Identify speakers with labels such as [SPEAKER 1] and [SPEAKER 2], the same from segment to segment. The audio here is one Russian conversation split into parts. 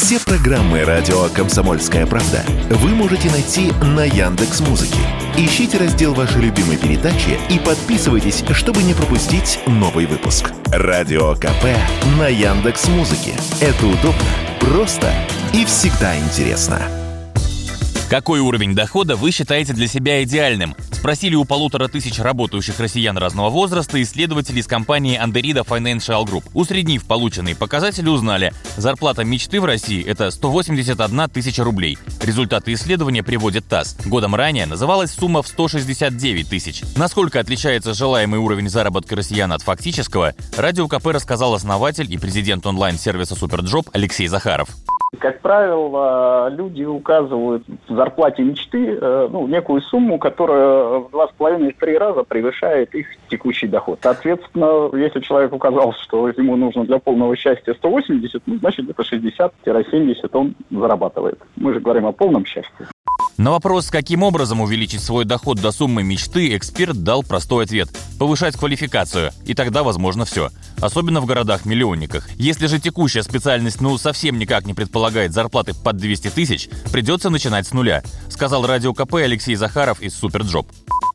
[SPEAKER 1] Все программы радио Комсомольская правда вы можете найти на Яндекс Музыке. Ищите раздел вашей любимой передачи и подписывайтесь, чтобы не пропустить новый выпуск. Радио КП на Яндекс Музыке. Это удобно, просто и всегда интересно.
[SPEAKER 2] Какой уровень дохода вы считаете для себя идеальным? Спросили у полутора тысяч работающих россиян разного возраста исследователи из компании Anderida Financial Group. Усреднив полученные показатели, узнали, зарплата мечты в России – это 181 тысяча рублей. Результаты исследования приводит ТАСС. Годом ранее называлась сумма в 169 тысяч. Насколько отличается желаемый уровень заработка россиян от фактического, Радио КП рассказал основатель и президент онлайн-сервиса Superjob Алексей Захаров.
[SPEAKER 3] Как правило, люди указывают в зарплате мечты э, ну, некую сумму, которая в два с половиной три раза превышает их текущий доход. Соответственно, если человек указал, что ему нужно для полного счастья 180, ну, значит, где-то 60-70 он зарабатывает. Мы же говорим о полном счастье.
[SPEAKER 2] На вопрос, каким образом увеличить свой доход до суммы мечты, эксперт дал простой ответ – повышать квалификацию, и тогда возможно все. Особенно в городах-миллионниках. Если же текущая специальность ну совсем никак не предполагает зарплаты под 200 тысяч, придется начинать с нуля, сказал радио КП Алексей Захаров из Superjob.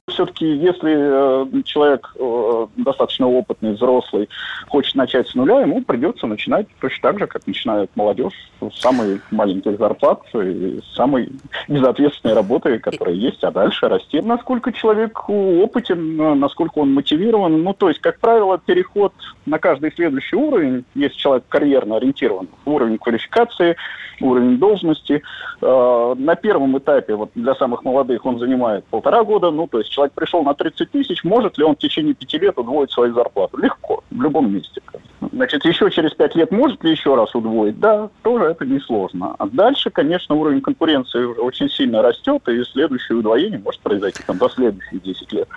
[SPEAKER 3] Все-таки, если э, человек э, достаточно опытный, взрослый, хочет начать с нуля, ему придется начинать точно так же, как начинает молодежь, с самой маленьких зарплат и самой безответственной работы, которая есть, а дальше расти. Насколько человек опытен, насколько он мотивирован. Ну, то есть, как правило, переход на каждый следующий уровень, если человек карьерно ориентирован, уровень квалификации, уровень должности. Э, на первом этапе, вот для самых молодых, он занимает полтора года, ну, то есть человек пришел на 30 тысяч, может ли он в течение пяти лет удвоить свою зарплату? Легко, в любом месте. Значит, еще через пять лет может ли еще раз удвоить? Да, тоже это несложно. А дальше, конечно, уровень конкуренции очень сильно растет, и следующее удвоение может произойти там за следующие 10 лет.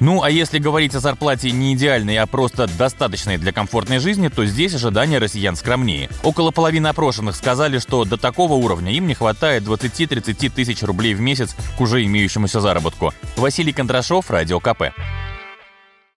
[SPEAKER 2] Ну, а если говорить о зарплате не идеальной, а просто достаточной для комфортной жизни, то здесь ожидания россиян скромнее. Около половины опрошенных сказали, что до такого уровня им не хватает 20-30 тысяч рублей в месяц к уже имеющемуся заработку. Василий Кондрашов, Радио КП.